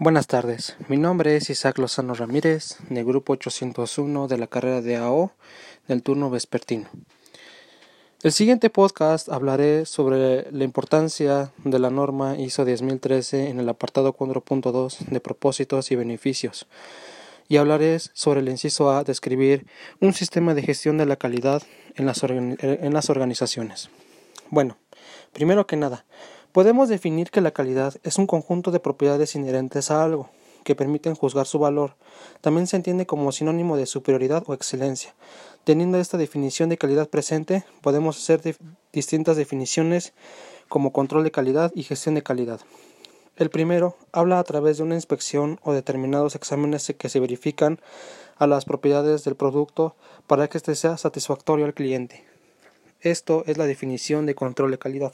Buenas tardes, mi nombre es Isaac Lozano Ramírez, del grupo 801 de la carrera de AO del turno vespertino. El siguiente podcast hablaré sobre la importancia de la norma ISO 10013 en el apartado 4.2 de propósitos y beneficios y hablaré sobre el inciso A, describir un sistema de gestión de la calidad en las, en las organizaciones. Bueno, primero que nada, Podemos definir que la calidad es un conjunto de propiedades inherentes a algo, que permiten juzgar su valor. También se entiende como sinónimo de superioridad o excelencia. Teniendo esta definición de calidad presente, podemos hacer distintas definiciones como control de calidad y gestión de calidad. El primero habla a través de una inspección o determinados exámenes que se verifican a las propiedades del producto para que éste sea satisfactorio al cliente. Esto es la definición de control de calidad.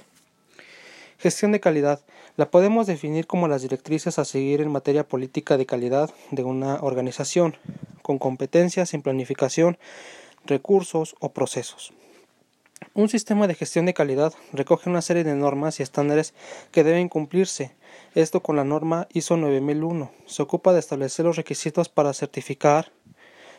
Gestión de calidad. La podemos definir como las directrices a seguir en materia política de calidad de una organización, con competencias en planificación, recursos o procesos. Un sistema de gestión de calidad recoge una serie de normas y estándares que deben cumplirse. Esto con la norma ISO 9001. Se ocupa de establecer los requisitos para certificar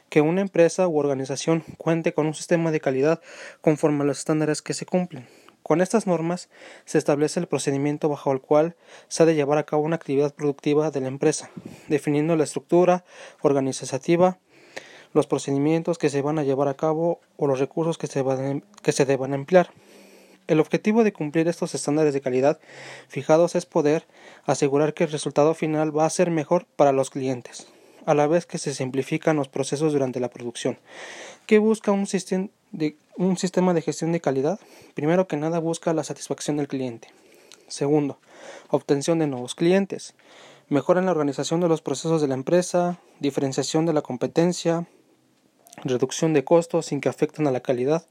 que una empresa u organización cuente con un sistema de calidad conforme a los estándares que se cumplen. Con estas normas se establece el procedimiento bajo el cual se ha de llevar a cabo una actividad productiva de la empresa, definiendo la estructura organizativa, los procedimientos que se van a llevar a cabo o los recursos que se, van, que se deban emplear. El objetivo de cumplir estos estándares de calidad fijados es poder asegurar que el resultado final va a ser mejor para los clientes, a la vez que se simplifican los procesos durante la producción. ¿Qué busca un sistema de un sistema de gestión de calidad, primero que nada busca la satisfacción del cliente. Segundo, obtención de nuevos clientes. Mejora en la organización de los procesos de la empresa, diferenciación de la competencia, reducción de costos sin que afecten a la calidad,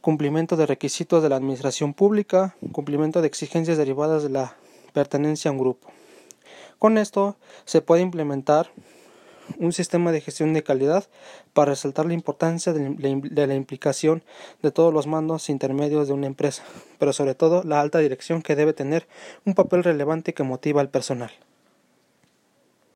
cumplimiento de requisitos de la administración pública, cumplimiento de exigencias derivadas de la pertenencia a un grupo. Con esto se puede implementar un sistema de gestión de calidad para resaltar la importancia de la implicación de todos los mandos intermedios de una empresa, pero sobre todo la alta dirección que debe tener un papel relevante que motiva al personal.